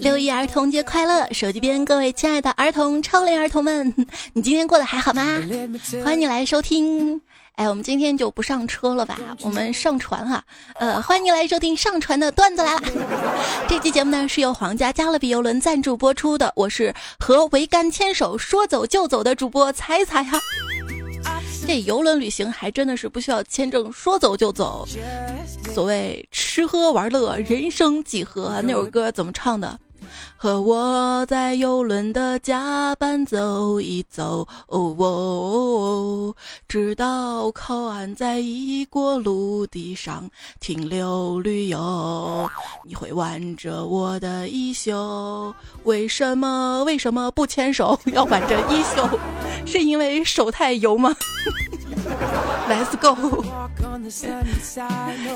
六一儿童节快乐！手机边各位亲爱的儿童、超龄儿童们，你今天过得还好吗？欢迎你来收听。哎，我们今天就不上车了吧？我们上船哈。呃，欢迎你来收听上船的段子来了。这期节目呢是由皇家加勒比游轮赞助播出的。我是和桅杆牵手说走就走的主播彩彩哈。这游轮旅行还真的是不需要签证，说走就走。所谓吃喝玩乐，人生几何？那首歌怎么唱的？和我在游轮的甲板走一走，哦，直到靠岸，在异国陆地上停留旅游。你会挽着我的衣袖，为什么？为什么不牵手？要挽着衣袖，是因为手太油吗 ？Let's go！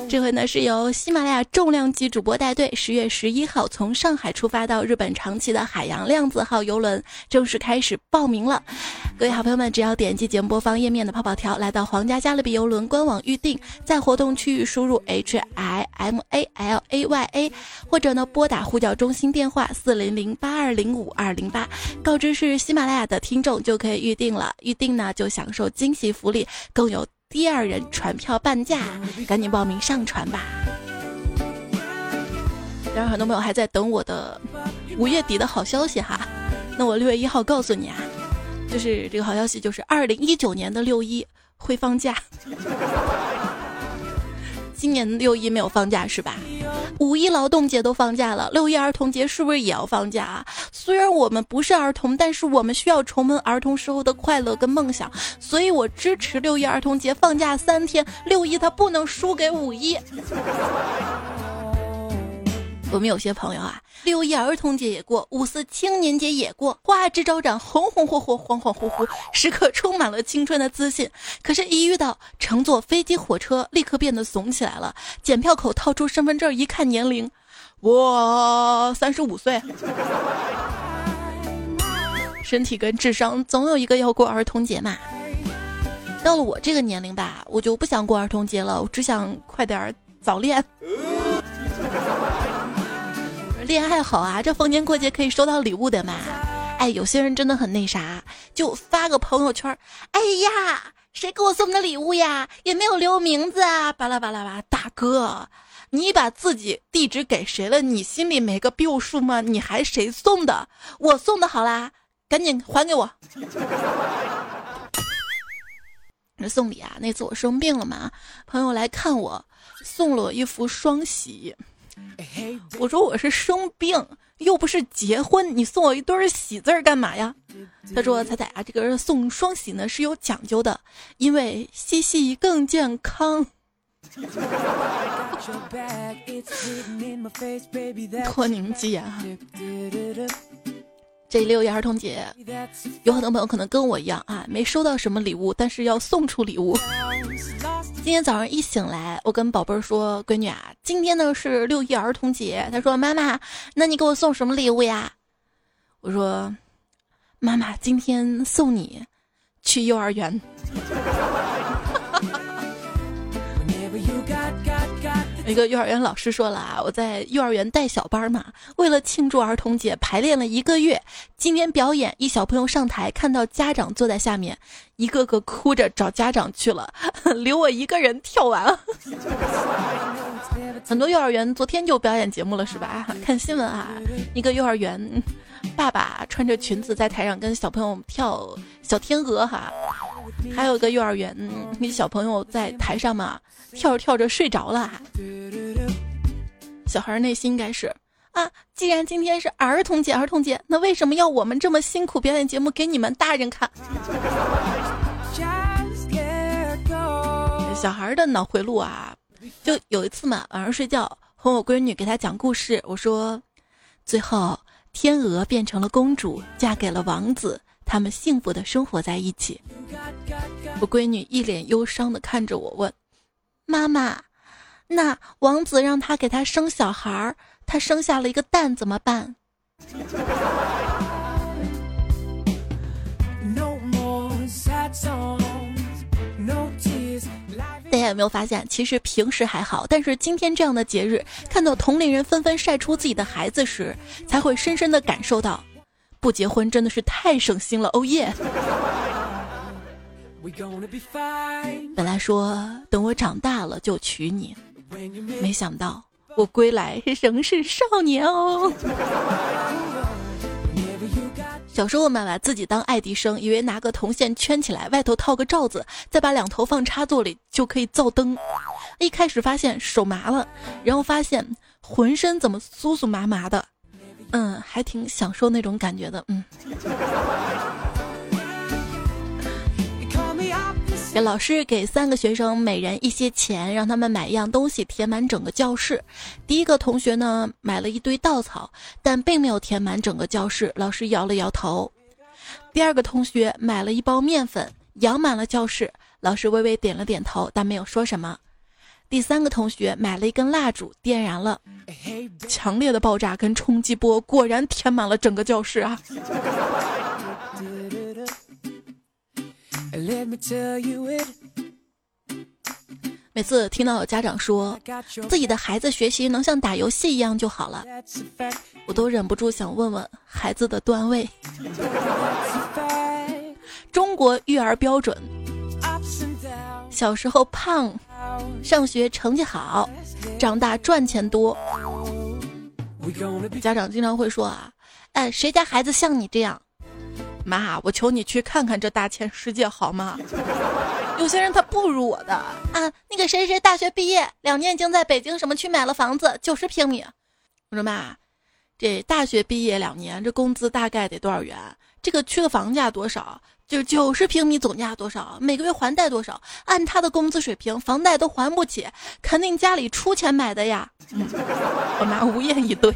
这回呢是由喜马拉雅重量级主播带队，十月十一号从上海出发到日本长崎的海洋量子号游轮正式开始报名了。各位好朋友们，只要点击节目播放页面的泡泡条，来到皇家加勒比游轮官网预定，在活动区域输入 H I M A L A Y A，或者呢拨打呼叫中心电话四零零八二零五二零八，告知是喜马拉雅的听众就可以预定了。预定呢就享受惊喜福利，更有。第二人船票半价，赶紧报名上船吧！当然，很多朋友还在等我的五月底的好消息哈。那我六月一号告诉你啊，就是这个好消息，就是二零一九年的六一会放假。今年六一没有放假是吧？五一劳动节都放假了，六一儿童节是不是也要放假啊？虽然我们不是儿童，但是我们需要重温儿童时候的快乐跟梦想，所以我支持六一儿童节放假三天。六一它不能输给五一。我们有些朋友啊，六一儿童节也过，五四青年节也过，花枝招展，红红火火，恍恍惚惚，时刻充满了青春的自信。可是，一遇到乘坐飞机、火车，立刻变得怂起来了。检票口掏出身份证一看年龄，我三十五岁。身体跟智商总有一个要过儿童节嘛。到了我这个年龄吧，我就不想过儿童节了，我只想快点早恋。恋爱好啊，这逢年过节可以收到礼物的嘛。哎，有些人真的很那啥，就发个朋友圈。哎呀，谁给我送的礼物呀？也没有留名字啊，巴拉巴拉巴。大哥，你把自己地址给谁了？你心里没个标数吗？你还谁送的？我送的好啦，赶紧还给我。送礼啊，那次我生病了嘛，朋友来看我，送了我一幅双喜。我说我是生病，又不是结婚，你送我一堆喜字儿干嘛呀？他说：“彩彩啊，这个送双喜呢是有讲究的，因为嬉戏更健康。”托您吉言哈。这六一儿童节，有很多朋友可能跟我一样啊，没收到什么礼物，但是要送出礼物。今天早上一醒来，我跟宝贝儿说：“闺女啊，今天呢是六一儿童节。”他说：“妈妈，那你给我送什么礼物呀？”我说：“妈妈，今天送你去幼儿园。”一个幼儿园老师说了啊，我在幼儿园带小班嘛，为了庆祝儿童节排练了一个月。今天表演，一小朋友上台，看到家长坐在下面，一个个哭着找家长去了，留我一个人跳完了。很多幼儿园昨天就表演节目了是吧？看新闻啊，一个幼儿园爸爸穿着裙子在台上跟小朋友跳小天鹅哈，还有一个幼儿园那小朋友在台上嘛。跳着跳着睡着了，小孩内心应该是啊，既然今天是儿童节，儿童节，那为什么要我们这么辛苦表演节目给你们大人看？小孩的脑回路啊，就有一次嘛，晚上睡觉哄我闺女给她讲故事，我说，最后天鹅变成了公主，嫁给了王子，他们幸福的生活在一起。我闺女一脸忧伤的看着我问。妈妈，那王子让她给他生小孩儿，他生下了一个蛋怎么办？家有没有发现，其实平时还好，但是今天这样的节日，看到同龄人纷纷晒出自己的孩子时，才会深深的感受到，不结婚真的是太省心了。哦耶！本来说等我长大了就娶你，没想到我归来仍是少年哦。小时候我们，把自己当爱迪生，以为拿个铜线圈起来，外头套个罩子，再把两头放插座里就可以造灯。一开始发现手麻了，然后发现浑身怎么酥酥麻麻的，嗯，还挺享受那种感觉的，嗯。给老师给三个学生每人一些钱，让他们买一样东西填满整个教室。第一个同学呢买了一堆稻草，但并没有填满整个教室。老师摇了摇头。第二个同学买了一包面粉，扬满了教室。老师微微点了点头，但没有说什么。第三个同学买了一根蜡烛，点燃了，强烈的爆炸跟冲击波果然填满了整个教室啊！每次听到有家长说自己的孩子学习能像打游戏一样就好了，我都忍不住想问问孩子的段位。中国育儿标准：小时候胖，上学成绩好，长大赚钱多。家长经常会说啊，哎，谁家孩子像你这样？妈，我求你去看看这大千世界好吗？有些人他不如我的啊。那个谁谁大学毕业两年，已经在北京什么区买了房子，九十平米。我说妈，这大学毕业两年，这工资大概得多少元？这个区的房价多少？就九十平米总价多少？每个月还贷多少？按他的工资水平，房贷都还不起，肯定家里出钱买的呀。我妈无言以对。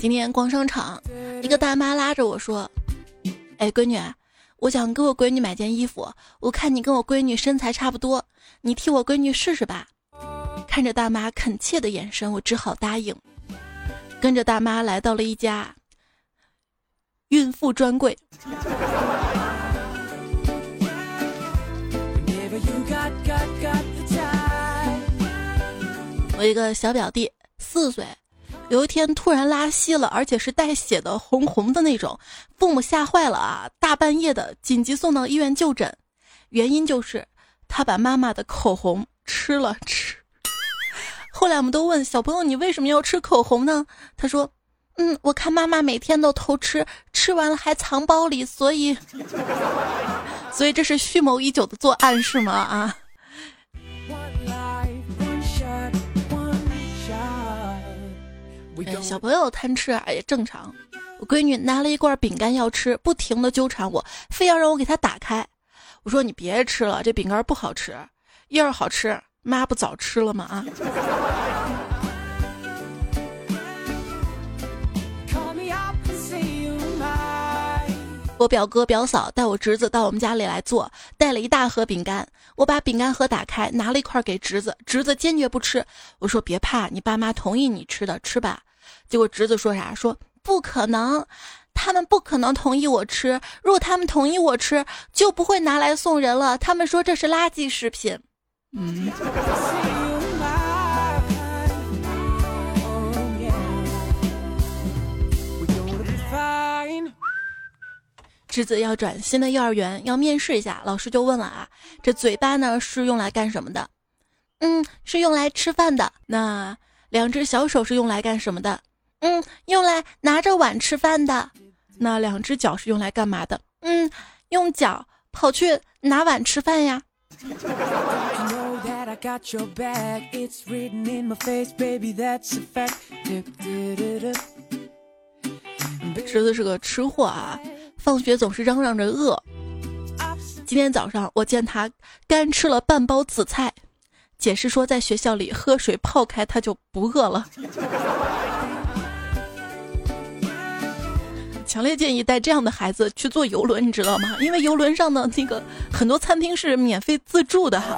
今天逛商场，一个大妈拉着我说：“哎，闺女，我想给我闺女买件衣服，我看你跟我闺女身材差不多，你替我闺女试试吧。”看着大妈恳切的眼神，我只好答应。跟着大妈来到了一家孕妇专柜。我一个小表弟四岁，有一天突然拉稀了，而且是带血的，红红的那种，父母吓坏了啊！大半夜的紧急送到医院就诊，原因就是他把妈妈的口红吃了吃。后来我们都问小朋友：“你为什么要吃口红呢？”他说：“嗯，我看妈妈每天都偷吃，吃完了还藏包里，所以，所以这是蓄谋已久的作案是吗？啊？”小朋友贪吃啊也正常。我闺女拿了一罐饼干要吃，不停的纠缠我，非要让我给她打开。我说：“你别吃了，这饼干不好吃。要是好吃。”妈不早吃了吗？啊！我表哥表嫂带我侄子到我们家里来做，带了一大盒饼干。我把饼干盒打开，拿了一块给侄子，侄子坚决不吃。我说别怕，你爸妈同意你吃的，吃吧。结果侄子说啥？说不可能，他们不可能同意我吃。如果他们同意我吃，就不会拿来送人了。他们说这是垃圾食品。嗯，侄子要转新的幼儿园，要面试一下，老师就问了啊，这嘴巴呢是用来干什么的？嗯，是用来吃饭的。那两只小手是用来干什么的？嗯，用来拿着碗吃饭的。那两只脚是用来干嘛的？嗯，用脚跑去拿碗吃饭呀。侄子是个吃货啊，放学总是嚷嚷着饿。今天早上我见他干吃了半包紫菜，解释说在学校里喝水泡开他就不饿了。强烈建议带这样的孩子去坐游轮，你知道吗？因为游轮上的那个很多餐厅是免费自助的哈，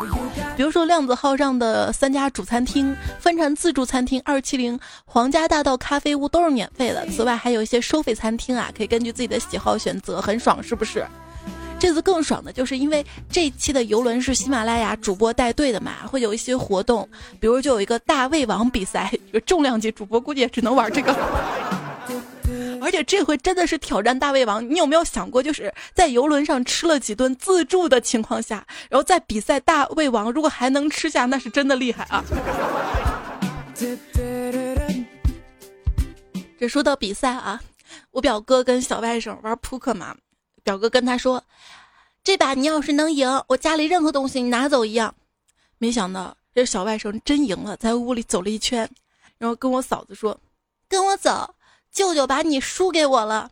比如说量子号上的三家主餐厅、分站自助餐厅、二七零皇家大道咖啡屋都是免费的。此外，还有一些收费餐厅啊，可以根据自己的喜好选择，很爽，是不是？这次更爽的就是因为这一期的游轮是喜马拉雅主播带队的嘛，会有一些活动，比如就有一个大胃王比赛，重量级主播估计也只能玩这个。而且这回真的是挑战大胃王，你有没有想过，就是在游轮上吃了几顿自助的情况下，然后在比赛大胃王，如果还能吃下，那是真的厉害啊！这说到比赛啊，我表哥跟小外甥玩扑克嘛。表哥跟他说：“这把你要是能赢，我家里任何东西你拿走一样。”没想到这小外甥真赢了，在屋里走了一圈，然后跟我嫂子说：“跟我走，舅舅把你输给我了。”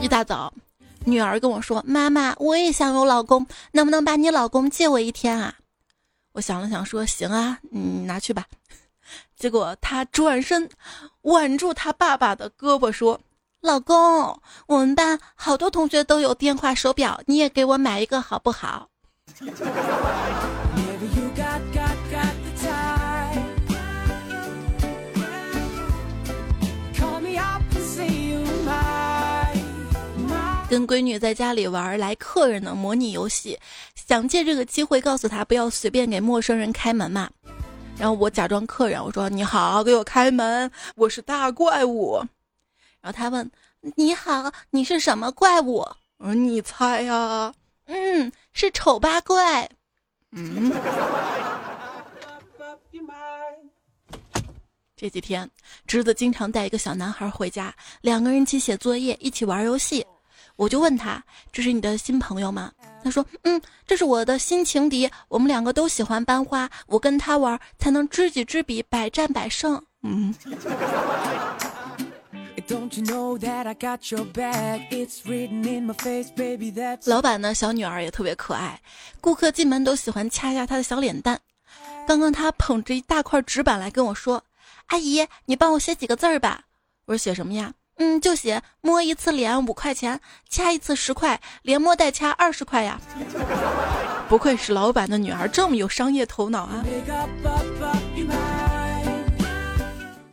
一大早，女儿跟我说：“妈妈，我也想有老公，能不能把你老公借我一天啊？”我想了想，说：“行啊，你拿去吧。”结果他转身挽住他爸爸的胳膊，说：“老公，我们班好多同学都有电话手表，你也给我买一个好不好？” 跟闺女在家里玩来客人的模拟游戏，想借这个机会告诉她不要随便给陌生人开门嘛。然后我假装客人，我说：“你好，给我开门，我是大怪物。”然后他问：“你好，你是什么怪物？”我说：“你猜呀。”嗯，是丑八怪。嗯。这几天，侄子经常带一个小男孩回家，两个人一起写作业，一起玩游戏。我就问他：“这是你的新朋友吗？”他说：“嗯，这是我的新情敌。我们两个都喜欢班花，我跟他玩才能知己知彼，百战百胜。”嗯。老板的小女儿也特别可爱，顾客进门都喜欢掐一下她的小脸蛋。刚刚她捧着一大块纸板来跟我说：“阿姨，你帮我写几个字儿吧。”我说：“写什么呀？”嗯，就写摸一次脸五块钱，掐一次十块，连摸带掐二十块呀！不愧是老板的女儿，这么有商业头脑啊！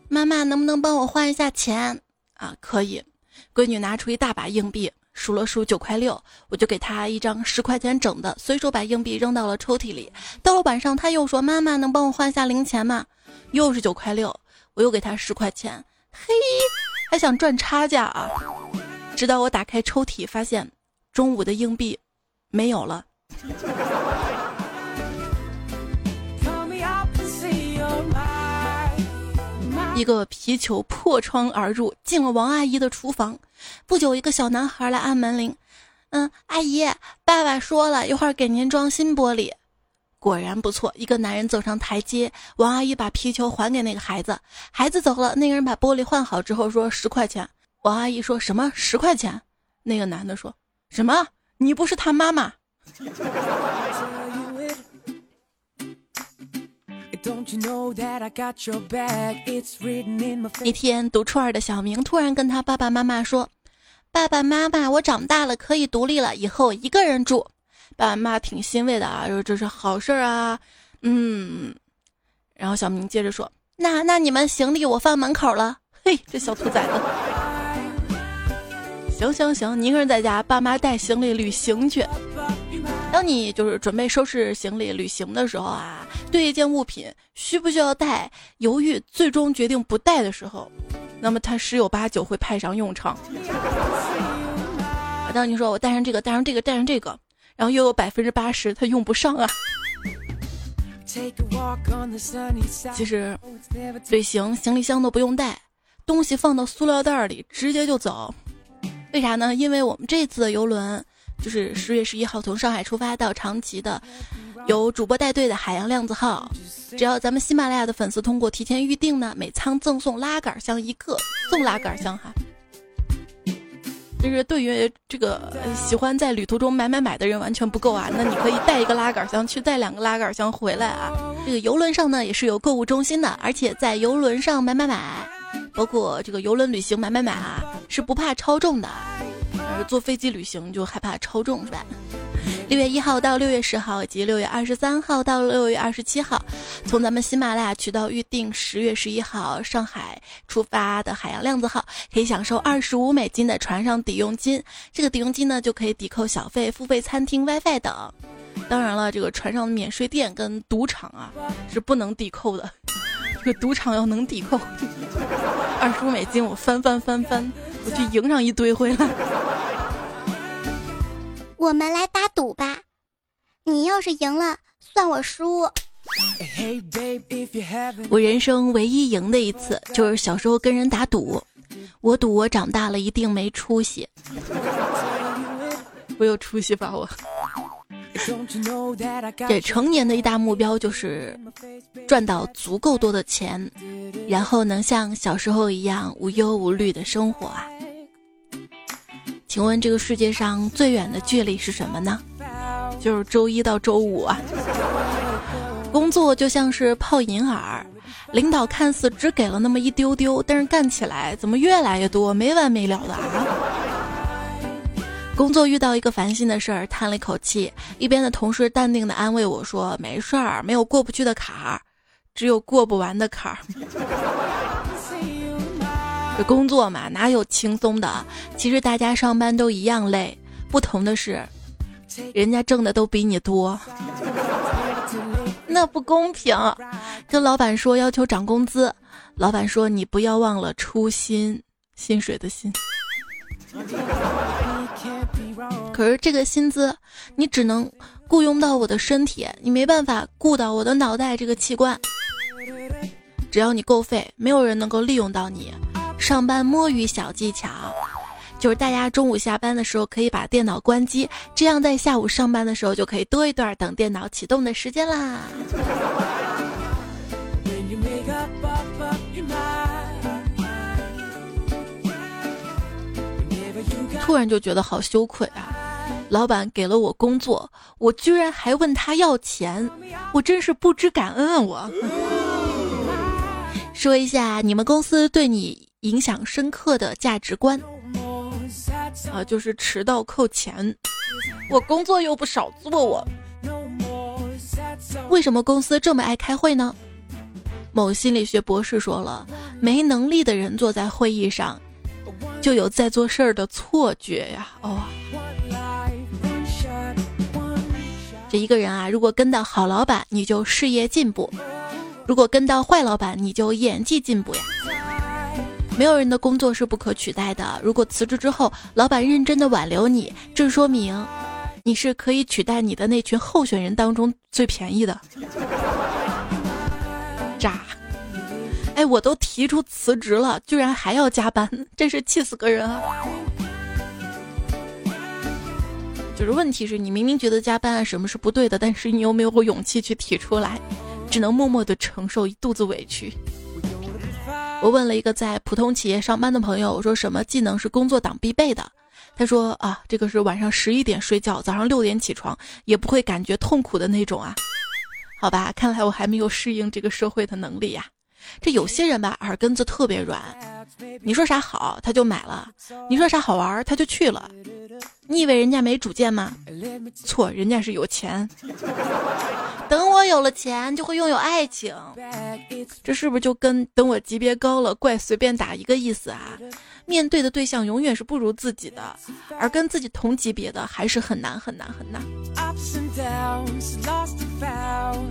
妈妈能不能帮我换一下钱啊？可以。闺女拿出一大把硬币，数了数九块六，我就给她一张十块钱整的，随手把硬币扔到了抽屉里。到了晚上，她又说：“妈妈能帮我换下零钱吗？”又是九块六，我又给她十块钱。嘿。还想赚差价啊！直到我打开抽屉，发现中午的硬币没有了。一个皮球破窗而入，进了王阿姨的厨房。不久，一个小男孩来按门铃。嗯，阿姨，爸爸说了一会儿给您装新玻璃。果然不错，一个男人走上台阶，王阿姨把皮球还给那个孩子，孩子走了，那个人把玻璃换好之后说十块钱，王阿姨说什么十块钱？那个男的说什么？你不是他妈妈？一天读初二的小明突然跟他爸爸妈妈说：“爸爸妈妈，我长大了可以独立了，以后一个人住。”爸妈挺欣慰的啊，说这是好事儿啊，嗯，然后小明接着说，那那你们行李我放门口了，嘿，这小兔崽子，行行行，你一个人在家，爸妈带行李旅行去。当你就是准备收拾行李旅行的时候啊，对一件物品需不需要带，犹豫最终决定不带的时候，那么它十有八九会派上用场。当你说我带上这个，带上这个，带上这个。然后又有百分之八十他用不上啊。其实旅行行李箱都不用带，东西放到塑料袋里直接就走。为啥呢？因为我们这次的游轮就是十月十一号从上海出发到长崎的，由主播带队的海洋量子号。只要咱们喜马拉雅的粉丝通过提前预定呢，每舱赠送拉杆箱一个，送拉杆箱哈。就是对于这个喜欢在旅途中买买买的人完全不够啊！那你可以带一个拉杆箱去，带两个拉杆箱回来啊！这个游轮上呢也是有购物中心的，而且在游轮上买买买，包括这个游轮旅行买买买啊，是不怕超重的。而坐飞机旅行就害怕超重是吧？六月一号到六月十号，以及六月二十三号到六月二十七号，从咱们喜马拉雅渠道预订十月十一号上海出发的海洋量子号，可以享受二十五美金的船上抵用金。这个抵用金呢，就可以抵扣小费、付费餐厅、WiFi 等。当然了，这个船上的免税店跟赌场啊是不能抵扣的。这个赌场要能抵扣，二十五美金我翻翻翻翻，我去赢上一堆回来。我们来打赌吧，你要是赢了，算我输。我人生唯一赢的一次，就是小时候跟人打赌，我赌我长大了一定没出息。我有出息吧我？这成年的一大目标就是赚到足够多的钱，然后能像小时候一样无忧无虑的生活啊。请问这个世界上最远的距离是什么呢？就是周一到周五啊。工作就像是泡银耳，领导看似只给了那么一丢丢，但是干起来怎么越来越多，没完没了的啊！工作遇到一个烦心的事儿，叹了一口气，一边的同事淡定的安慰我说：“没事儿，没有过不去的坎儿，只有过不完的坎儿。”这工作嘛，哪有轻松的？其实大家上班都一样累，不同的是，人家挣的都比你多，那不公平。跟老板说要求涨工资，老板说你不要忘了初心，薪水的薪。可是这个薪资，你只能雇佣到我的身体，你没办法雇到我的脑袋这个器官。只要你够废，没有人能够利用到你。上班摸鱼小技巧，就是大家中午下班的时候可以把电脑关机，这样在下午上班的时候就可以多一段等电脑启动的时间啦。突然就觉得好羞愧啊！老板给了我工作，我居然还问他要钱，我真是不知感恩啊！我说一下你们公司对你。影响深刻的价值观啊，就是迟到扣钱。我工作又不少做，我为什么公司这么爱开会呢？某心理学博士说了，没能力的人坐在会议上，就有在做事儿的错觉呀。哦，这一个人啊，如果跟到好老板，你就事业进步；如果跟到坏老板，你就演技进步呀。没有人的工作是不可取代的。如果辞职之后，老板认真的挽留你，这说明你是可以取代你的那群候选人当中最便宜的。渣！哎，我都提出辞职了，居然还要加班，真是气死个人啊！就是问题是你明明觉得加班啊什么是不对的，但是你又没有勇气去提出来，只能默默的承受一肚子委屈。我问了一个在普通企业上班的朋友，我说什么技能是工作党必备的？他说啊，这个是晚上十一点睡觉，早上六点起床，也不会感觉痛苦的那种啊。好吧，看来我还没有适应这个社会的能力呀。这有些人吧，耳根子特别软，你说啥好他就买了，你说啥好玩他就去了。你以为人家没主见吗？错，人家是有钱。等我有了钱，就会拥有爱情。这是不是就跟等我级别高了，怪随便打一个意思啊？面对的对象永远是不如自己的，而跟自己同级别的还是很难很难很难。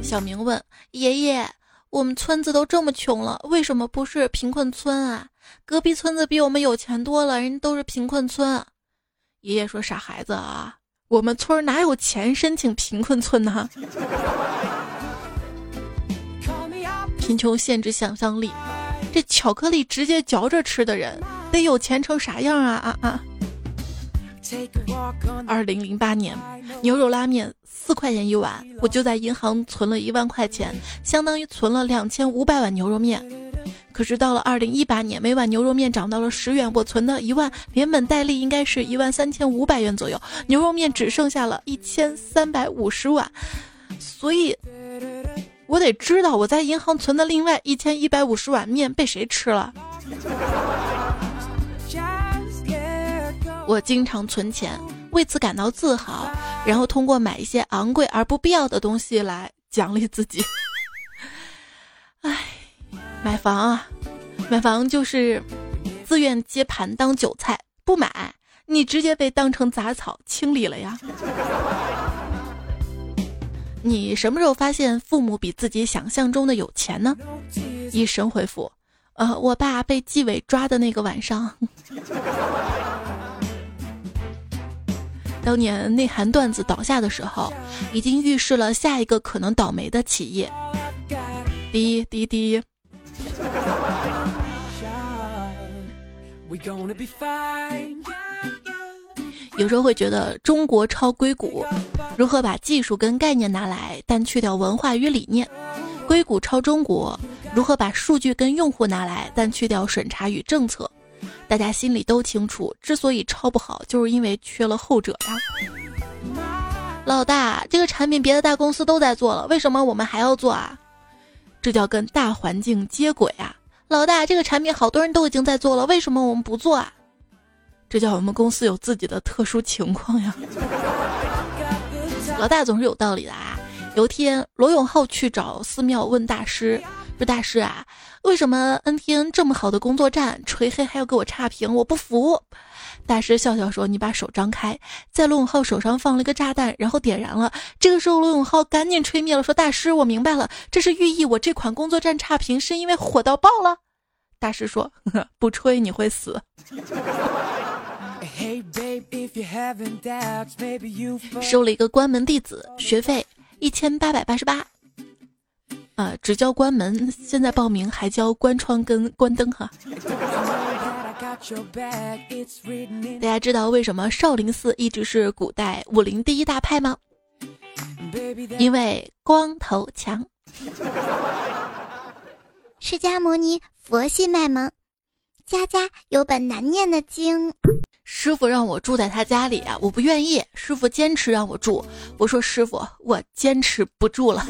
小明问爷爷：“我们村子都这么穷了，为什么不是贫困村啊？隔壁村子比我们有钱多了，人家都是贫困村。”爷爷说：“傻孩子啊。”我们村哪有钱申请贫困村呢？贫穷限制想象力，这巧克力直接嚼着吃的人得有钱成啥样啊啊啊！二零零八年，牛肉拉面四块钱一碗，我就在银行存了一万块钱，相当于存了两千五百碗牛肉面。可是到了二零一八年，每碗牛肉面涨到了十元，我存的一万连本带利应该是一万三千五百元左右，牛肉面只剩下了一千三百五十碗，所以，我得知道我在银行存的另外一千一百五十碗面被谁吃了。我经常存钱，为此感到自豪，然后通过买一些昂贵而不必要的东西来奖励自己。唉。买房啊，买房就是自愿接盘当韭菜，不买你直接被当成杂草清理了呀。你什么时候发现父母比自己想象中的有钱呢？一神回复：呃，我爸被纪委抓的那个晚上。当年内涵段子倒下的时候，已经预示了下一个可能倒霉的企业。滴滴滴。有时候会觉得中国超硅谷，如何把技术跟概念拿来，但去掉文化与理念；硅谷超中国，如何把数据跟用户拿来，但去掉审查与政策。大家心里都清楚，之所以超不好，就是因为缺了后者呀。老大，这个产品别的大公司都在做了，为什么我们还要做啊？这叫跟大环境接轨啊！老大，这个产品好多人都已经在做了，为什么我们不做啊？这叫我们公司有自己的特殊情况呀！老大总是有道理的啊！有一天，罗永浩去找寺庙问大师：“说大师啊，为什么 N T N 这么好的工作站，锤黑还要给我差评？我不服！”大师笑笑说：“你把手张开，在罗永浩手上放了一个炸弹，然后点燃了。这个时候，罗永浩赶紧吹灭了，说：‘大师，我明白了，这是寓意我这款工作站差评是因为火到爆了。’大师说：‘不吹你会死。’收了一个关门弟子，学费一千八百八十八。啊，只教关门，现在报名还教关窗跟关灯哈。”大家知道为什么少林寺一直是古代武林第一大派吗？因为光头强。释迦牟尼佛系卖萌，家家有本难念的经。师傅让我住在他家里啊，我不愿意。师傅坚持让我住，我说师傅，我坚持不住了。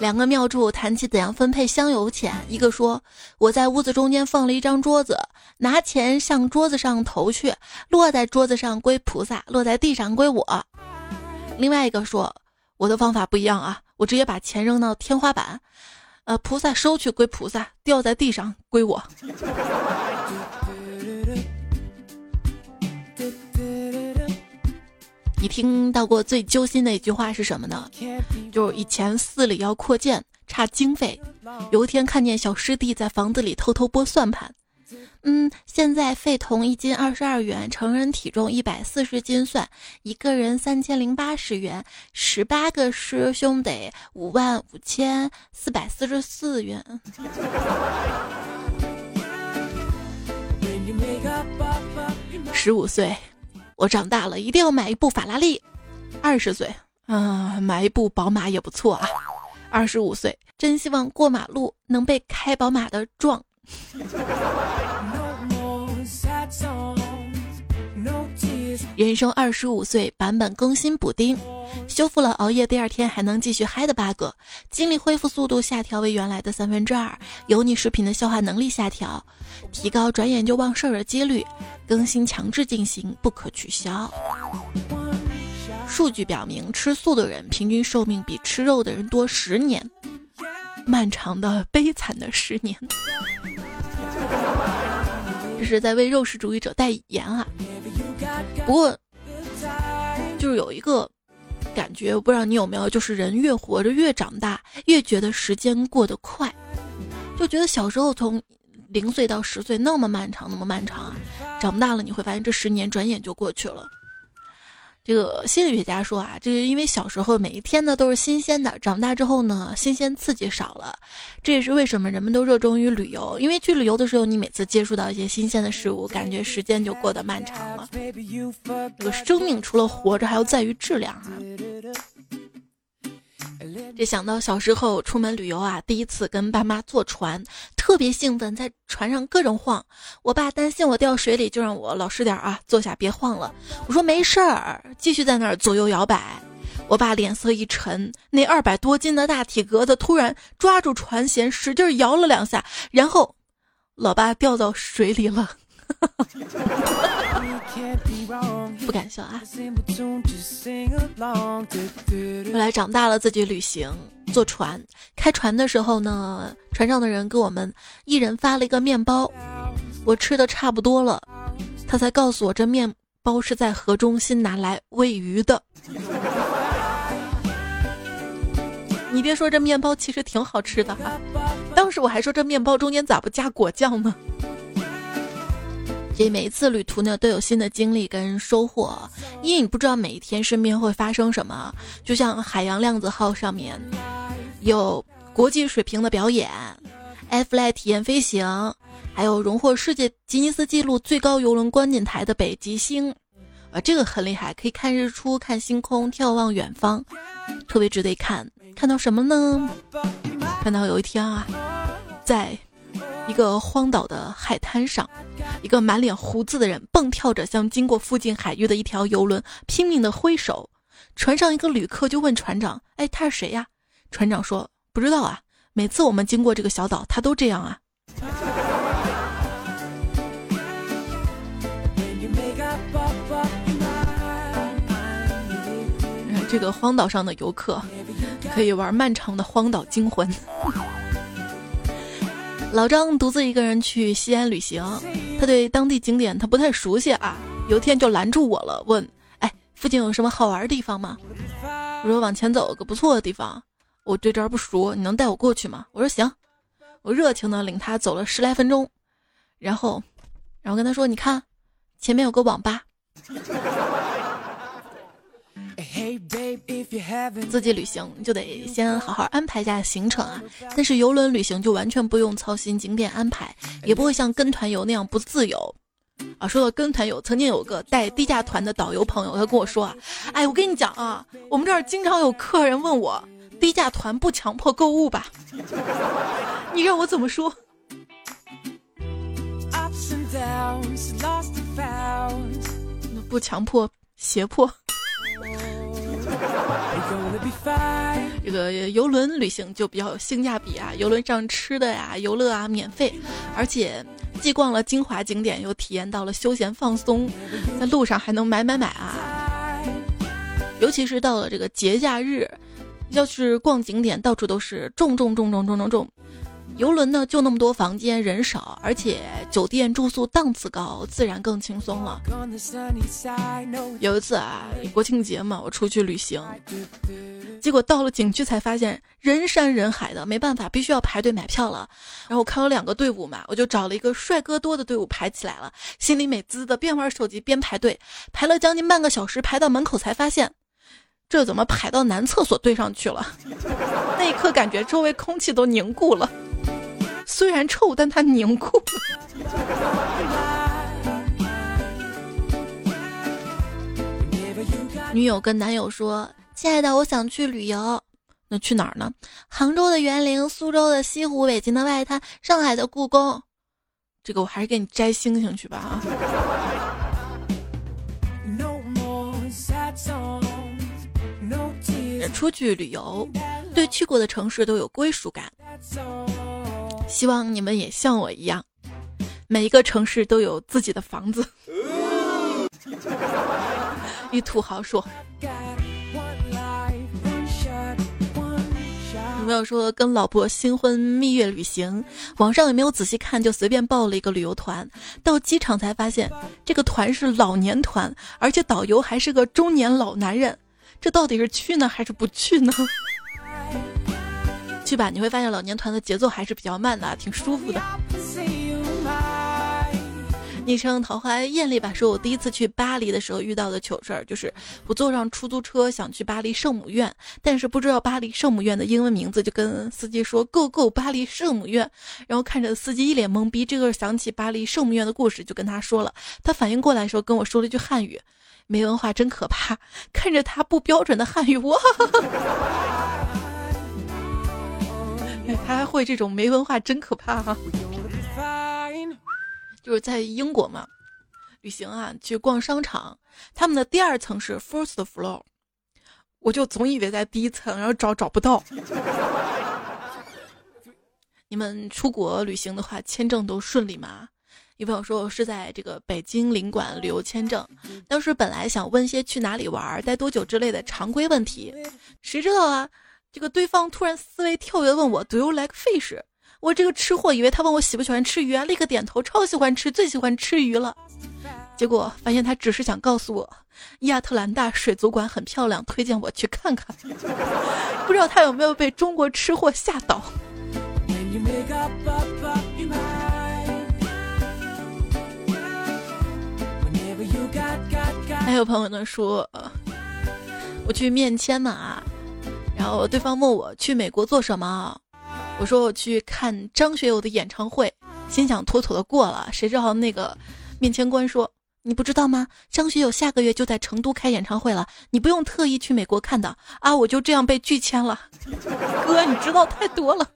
两个庙祝谈起怎样分配香油钱，一个说我在屋子中间放了一张桌子，拿钱向桌子上投去，落在桌子上归菩萨，落在地上归我。另外一个说我的方法不一样啊，我直接把钱扔到天花板，呃，菩萨收去归菩萨，掉在地上归我。你听到过最揪心的一句话是什么呢？就是以前寺里要扩建，差经费。有一天看见小师弟在房子里偷偷拨算盘，嗯，现在废铜一斤二十二元，成人体重一百四十斤算，一个人三千零八十元，十八个师兄得五万五千四百四十四元。十五岁。我长大了，一定要买一部法拉利。二十岁，嗯，买一部宝马也不错啊。二十五岁，真希望过马路能被开宝马的撞。人生二十五岁版本更新补丁，修复了熬夜第二天还能继续嗨的 bug，精力恢复速度下调为原来的三分之二，油腻食品的消化能力下调，提高转眼就忘事儿的几率，更新强制进行，不可取消。数据表明，吃素的人平均寿命比吃肉的人多十年，漫长的悲惨的十年。这是在为肉食主义者代言啊！不过，就是有一个感觉，我不知道你有没有，就是人越活着越长大，越觉得时间过得快，就觉得小时候从零岁到十岁那么漫长，那么漫长！长大了你会发现，这十年转眼就过去了。这个心理学家说啊，这是因为小时候每一天呢都是新鲜的，长大之后呢新鲜刺激少了，这也是为什么人们都热衷于旅游。因为去旅游的时候，你每次接触到一些新鲜的事物，感觉时间就过得漫长了。这个生命除了活着，还要在于质量啊。这想到小时候出门旅游啊，第一次跟爸妈坐船，特别兴奋，在船上各种晃。我爸担心我掉水里，就让我老实点啊，坐下别晃了。我说没事儿，继续在那儿左右摇摆。我爸脸色一沉，那二百多斤的大体格子突然抓住船舷，使劲摇了两下，然后，老爸掉到水里了。不敢笑啊！后来长大了，自己旅行，坐船，开船的时候呢，船上的人给我们一人发了一个面包，我吃的差不多了，他才告诉我这面包是在河中心拿来喂鱼的。你别说，这面包其实挺好吃的哈，当时我还说这面包中间咋不加果酱呢？这每一次旅途呢，都有新的经历跟收获，因为你不知道每一天身边会发生什么。就像海洋量子号上面有国际水平的表演，F-fly 体验飞行，还有荣获世界吉尼斯纪录最高游轮观景台的北极星，啊，这个很厉害，可以看日出、看星空、眺望远方，特别值得一看。看到什么呢？看到有一天啊，在。一个荒岛的海滩上，一个满脸胡子的人蹦跳着向经过附近海域的一条游轮拼命的挥手。船上一个旅客就问船长：“哎，他是谁呀？”船长说：“不知道啊，每次我们经过这个小岛，他都这样啊。”这个荒岛上的游客可以玩漫长的荒岛惊魂。老张独自一个人去西安旅行，他对当地景点他不太熟悉啊。有天就拦住我了，问：“哎，附近有什么好玩的地方吗？”我说：“往前走，个不错的地方。我对这儿不熟，你能带我过去吗？”我说：“行。”我热情的领他走了十来分钟，然后，然后跟他说：“你看，前面有个网吧。”自己旅行就得先好好安排一下行程啊，但是游轮旅行就完全不用操心景点安排，也不会像跟团游那样不自由啊。说到跟团游，曾经有个带低价团的导游朋友，他跟我说啊，哎，我跟你讲啊，我们这儿经常有客人问我，低价团不强迫购物吧？你让我怎么说？不强迫，胁迫。这个游轮旅行就比较有性价比啊，游轮上吃的呀、游乐啊免费，而且既逛了精华景点，又体验到了休闲放松，在路上还能买买买啊！尤其是到了这个节假日，要去逛景点，到处都是重重重重重重重。游轮呢，就那么多房间，人少，而且酒店住宿档次高，自然更轻松了。有一次啊，国庆节嘛，我出去旅行，结果到了景区才发现人山人海的，没办法，必须要排队买票了。然后我看有两个队伍嘛，我就找了一个帅哥多的队伍排起来了，心里美滋滋的，边玩手机边排队，排了将近半个小时，排到门口才发现，这怎么排到男厕所对上去了？那一刻感觉周围空气都凝固了。虽然臭，但它凝固。女友跟男友说：“亲爱的，我想去旅游，那去哪儿呢？杭州的园林、苏州的西湖、北京的外滩、上海的故宫。这个我还是给你摘星星去吧啊！”出去旅游，对去过的城市都有归属感。希望你们也像我一样，每一个城市都有自己的房子。一土豪说：“有没有说跟老婆新婚蜜月旅行？网上也没有仔细看，就随便报了一个旅游团。到机场才发现，这个团是老年团，而且导游还是个中年老男人。这到底是去呢还是不去呢？”去吧，你会发现老年团的节奏还是比较慢的，挺舒服的。昵称桃花艳丽吧，说我第一次去巴黎的时候遇到的糗事儿，就是我坐上出租车想去巴黎圣母院，但是不知道巴黎圣母院的英文名字，就跟司机说 “Go Go 巴黎圣母院”，然后看着司机一脸懵逼，这个想起巴黎圣母院的故事，就跟他说了。他反应过来的时候跟我说了一句汉语：“没文化真可怕。”看着他不标准的汉语，哇！他还会这种没文化，真可怕哈！就是在英国嘛，旅行啊，去逛商场，他们的第二层是 first floor，我就总以为在第一层，然后找找不到。你们出国旅行的话，签证都顺利吗？有朋友说我是在这个北京领馆旅游签证，当时本来想问些去哪里玩、待多久之类的常规问题，谁知道啊？这个对方突然思维跳跃问我 “Do you like fish？” 我这个吃货以为他问我喜不喜欢吃鱼啊，立刻点头，超喜欢吃，最喜欢吃鱼了。结果发现他只是想告诉我亚特兰大水族馆很漂亮，推荐我去看看。不知道他有没有被中国吃货吓到？还有朋友呢说，我去面签嘛啊。然后对方问我去美国做什么，我说我去看张学友的演唱会，心想妥妥的过了。谁知道那个面签官说：“你不知道吗？张学友下个月就在成都开演唱会了，你不用特意去美国看的啊！”我就这样被拒签了。哥，你知道太多了。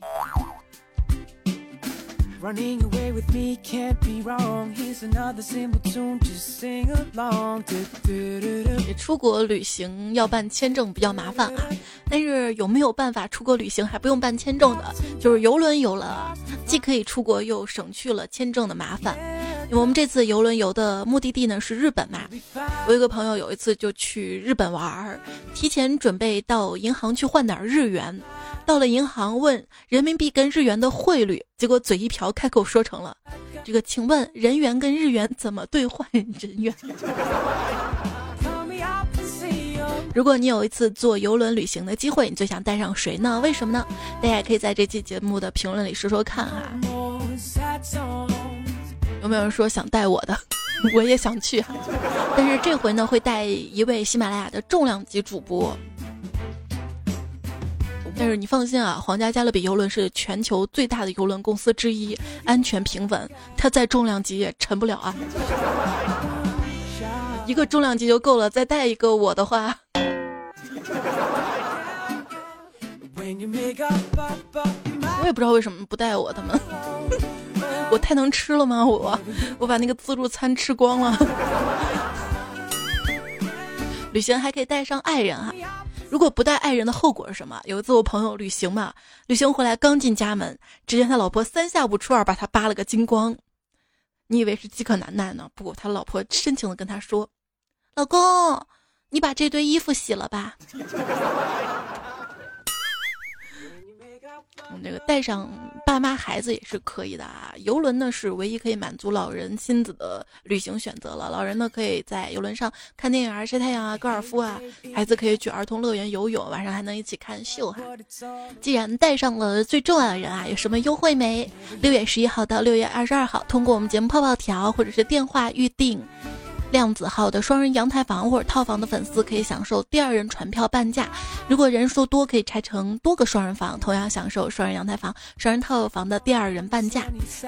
Running away with me can't be wrong. Here's another simple tune, just sing along. 出国旅行要办签证比较麻烦啊，但是有没有办法出国旅行还不用办签证的？就是游轮游了，既可以出国又省去了签证的麻烦。我们这次游轮游的目的地呢是日本嘛？我有个朋友有一次就去日本玩儿，提前准备到银行去换点日元。到了银行问人民币跟日元的汇率，结果嘴一瓢，开口说成了：“这个，请问人元跟日元怎么兑换人元？” 如果你有一次坐游轮旅行的机会，你最想带上谁呢？为什么呢？大家也可以在这期节目的评论里说说看哈。有没有人说想带我的？我也想去，但是这回呢会带一位喜马拉雅的重量级主播。但是你放心啊，皇家加勒比游轮是全球最大的游轮公司之一，安全平稳，它再重量级也沉不了啊。一个重量级就够了，再带一个我的话，我也不知道为什么不带我他们，我太能吃了吗？我我把那个自助餐吃光了。旅行还可以带上爱人啊。如果不带爱人的后果是什么？有一次我朋友旅行嘛，旅行回来刚进家门，只见他老婆三下五除二把他扒了个精光。你以为是饥渴难耐呢？不，他老婆深情的跟他说：“老公，你把这堆衣服洗了吧。”那个带上爸妈孩子也是可以的啊。游轮呢是唯一可以满足老人亲子的旅行选择了。老人呢可以在游轮上看电影啊、晒太阳啊、高尔夫啊；孩子可以去儿童乐园游泳，晚上还能一起看秀哈。既然带上了最重要的人啊，有什么优惠没？六月十一号到六月二十二号，通过我们节目泡泡条或者是电话预定。量子号的双人阳台房或者套房的粉丝可以享受第二人船票半价，如果人数多可以拆成多个双人房，同样享受双人阳台房、双人套房的第二人半价，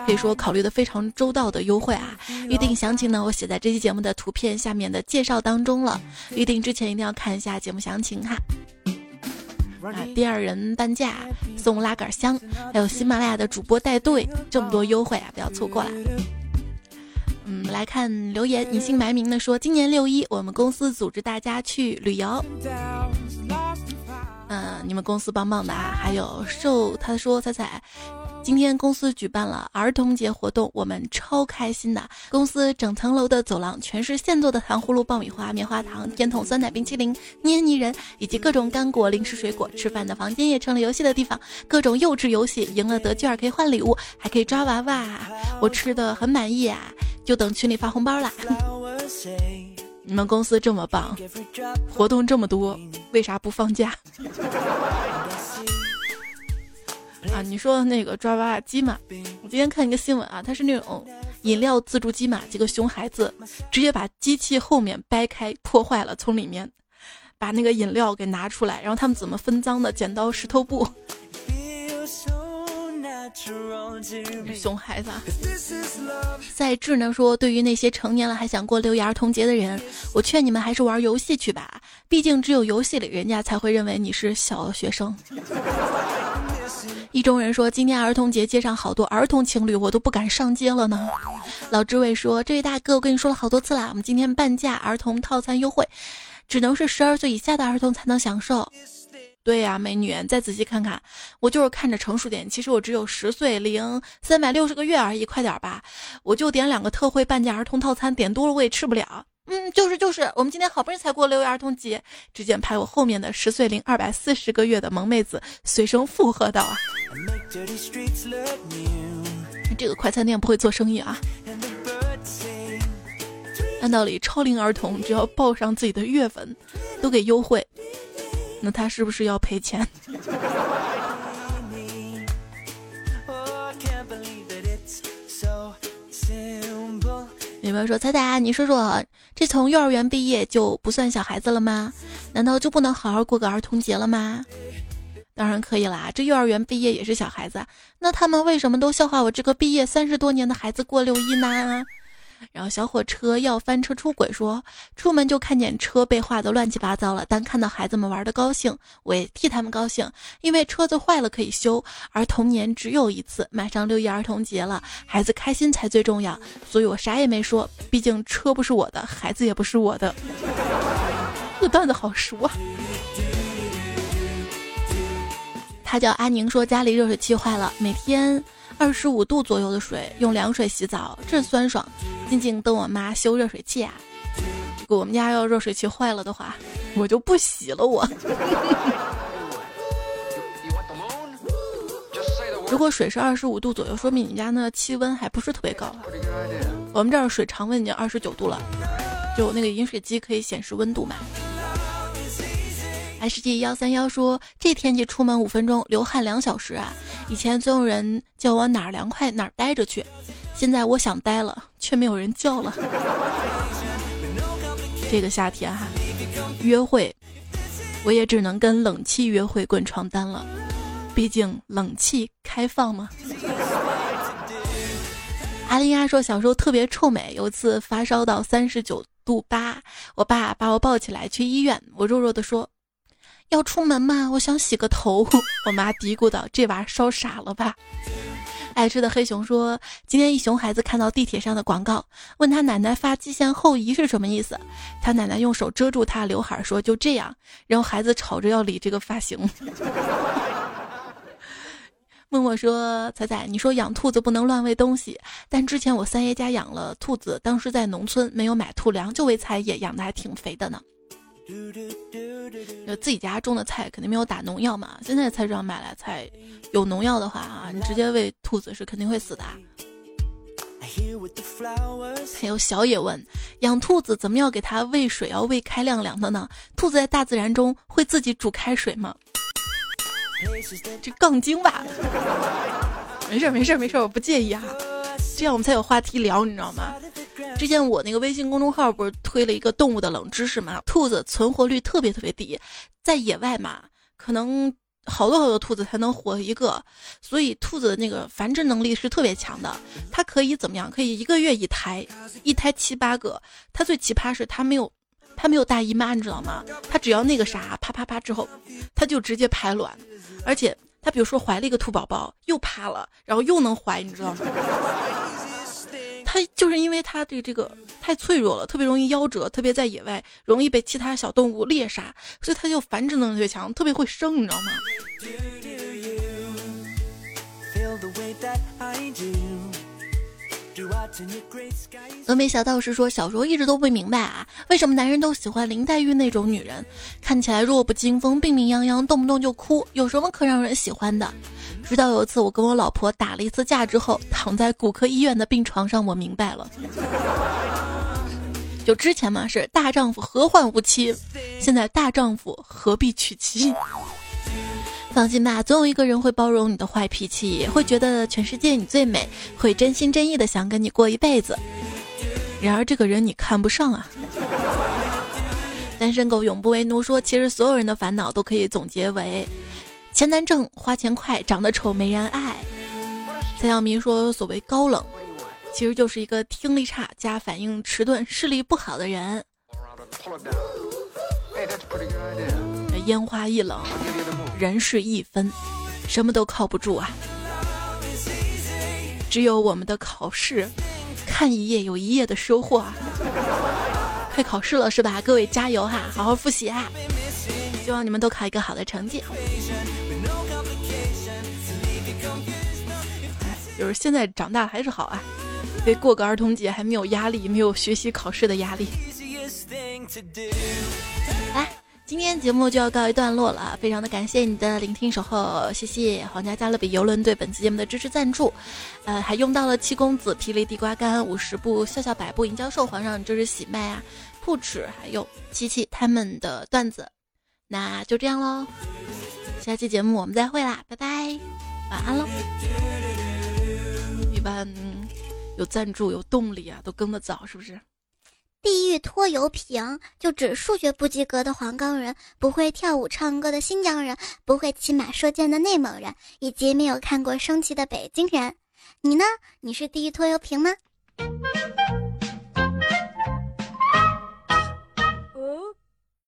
可以说考虑的非常周到的优惠啊！预定详情呢，我写在这期节目的图片下面的介绍当中了。预定之前一定要看一下节目详情哈。啊，第二人半价送拉杆箱，还有喜马拉雅的主播带队，这么多优惠啊，不要错过了。嗯，来看留言，隐姓埋名的说，今年六一我们公司组织大家去旅游。嗯，你们公司棒棒的啊！还有瘦，他说彩彩。今天公司举办了儿童节活动，我们超开心的。公司整层楼的走廊全是现做的糖葫芦、爆米花、棉花糖、甜筒、酸奶、冰淇淋、捏泥人以及各种干果、零食、水果。吃饭的房间也成了游戏的地方，各种幼稚游戏，赢了得券可以换礼物，还可以抓娃娃。我吃的很满意啊，就等群里发红包啦。你们公司这么棒，活动这么多，为啥不放假？啊，你说那个抓娃娃机嘛？我今天看一个新闻啊，它是那种饮料自助机嘛，几个熊孩子直接把机器后面掰开破坏了，从里面把那个饮料给拿出来，然后他们怎么分赃的？剪刀石头布。熊孩子啊，在智能说，对于那些成年了还想过六一儿童节的人，我劝你们还是玩游戏去吧，毕竟只有游戏里人家才会认为你是小学生。意中人说，今天儿童节街上好多儿童情侣，我都不敢上街了呢。老知伟说，这位大哥，我跟你说了好多次啦，我们今天半价儿童套餐优惠，只能是十二岁以下的儿童才能享受。对呀，美女，再仔细看看，我就是看着成熟点，其实我只有十岁零三百六十个月而已，快点吧，我就点两个特惠半价儿童套餐，点多了我也吃不了。嗯，就是就是，我们今天好不容易才过六一儿童节，只见排我后面的十岁零二百四十个月的萌妹子随声附和道啊，这个快餐店不会做生意啊。按道理，超龄儿童只要报上自己的月份，都给优惠。那他是不是要赔钱？有没有说彩彩？你说说，这从幼儿园毕业就不算小孩子了吗？难道就不能好好过个儿童节了吗？当然可以啦，这幼儿园毕业也是小孩子。那他们为什么都笑话我这个毕业三十多年的孩子过六一呢？然后小火车要翻车出轨，说出门就看见车被画的乱七八糟了，但看到孩子们玩的高兴，我也替他们高兴，因为车子坏了可以修，而童年只有一次。马上六一儿童节了，孩子开心才最重要，所以我啥也没说，毕竟车不是我的，孩子也不是我的。这段子好熟啊！他叫阿宁，说家里热水器坏了，每天。二十五度左右的水，用凉水洗澡，这酸爽。静静等我妈修热水器啊。如果我们家要热水器坏了的话，我就不洗了。我。如果水是二十五度左右，说明你家那气温还不是特别高。我们这儿水常温已经二十九度了，就那个饮水机可以显示温度嘛。世界幺三幺说：“这天气出门五分钟，流汗两小时啊！以前总有人叫我哪儿凉快哪儿待着去，现在我想待了，却没有人叫了。这个夏天哈，约会我也只能跟冷气约会滚床单了，毕竟冷气开放嘛。”阿丽亚说：“小时候特别臭美，有次发烧到三十九度八，我爸把我抱起来去医院，我弱弱的说。”要出门吗？我想洗个头。我妈嘀咕道：“这娃烧傻了吧？”爱吃的黑熊说：“今天一熊孩子看到地铁上的广告，问他奶奶发际线后移是什么意思。他奶奶用手遮住他刘海说：‘就这样。’然后孩子吵着要理这个发型。”默默说：“彩彩，你说养兔子不能乱喂东西，但之前我三爷家养了兔子，当时在农村没有买兔粮，就喂菜叶，养的还挺肥的呢。”就自己家种的菜肯定没有打农药嘛。现在菜市场买来菜有农药的话啊，你直接喂兔子是肯定会死的。还有小野问，养兔子怎么要给它喂水要喂开亮亮的呢？兔子在大自然中会自己煮开水吗？这杠精吧？没事没事没事，我不介意啊，这样我们才有话题聊，你知道吗？之前我那个微信公众号不是推了一个动物的冷知识嘛？兔子存活率特别特别低，在野外嘛，可能好多好多兔子才能活一个，所以兔子的那个繁殖能力是特别强的。它可以怎么样？可以一个月一胎，一胎七八个。它最奇葩是它没有，它没有大姨妈，你知道吗？它只要那个啥，啪啪啪之后，它就直接排卵，而且它比如说怀了一个兔宝宝，又趴了，然后又能怀，你知道吗？它就是因为它的这个太脆弱了，特别容易夭折，特别在野外容易被其他小动物猎杀，所以它就繁殖能力特别强，特别会生，你知道吗？峨眉小道士说：“小时候一直都不明白啊，为什么男人都喜欢林黛玉那种女人，看起来弱不禁风、病病殃殃，动不动就哭，有什么可让人喜欢的？”直到有一次我跟我老婆打了一次架之后，躺在骨科医院的病床上，我明白了。就之前嘛是大丈夫何患无妻，现在大丈夫何必娶妻？放心吧，总有一个人会包容你的坏脾气，会觉得全世界你最美，会真心真意的想跟你过一辈子。然而这个人你看不上啊。单身狗永不为奴说，其实所有人的烦恼都可以总结为：钱难挣、花钱快、长得丑、没人爱。蔡小明说，所谓高冷，其实就是一个听力差加反应迟钝、视力不好的人。烟花易冷，人事易分，什么都靠不住啊！只有我们的考试，看一页有一页的收获啊！快考试了是吧？各位加油哈，好好复习啊！希望你们都考一个好的成绩。就是现在长大还是好啊，得过个儿童节还没有压力，没有学习考试的压力。今天节目就要告一段落了，非常的感谢你的聆听守候，谢谢皇家加勒比游轮对本期节目的支持赞助，呃，还用到了七公子、霹雳地瓜干、五十步、笑笑百步、银教授、皇上就是喜麦啊、铺纸，还有琪琪他们的段子，那就这样喽，下期节目我们再会啦，拜拜，晚安喽。一般有赞助有动力啊，都更得早，是不是？地狱拖油瓶就指数学不及格的黄冈人，不会跳舞唱歌的新疆人，不会骑马射箭的内蒙人，以及没有看过升旗的北京人。你呢？你是地狱拖油瓶吗？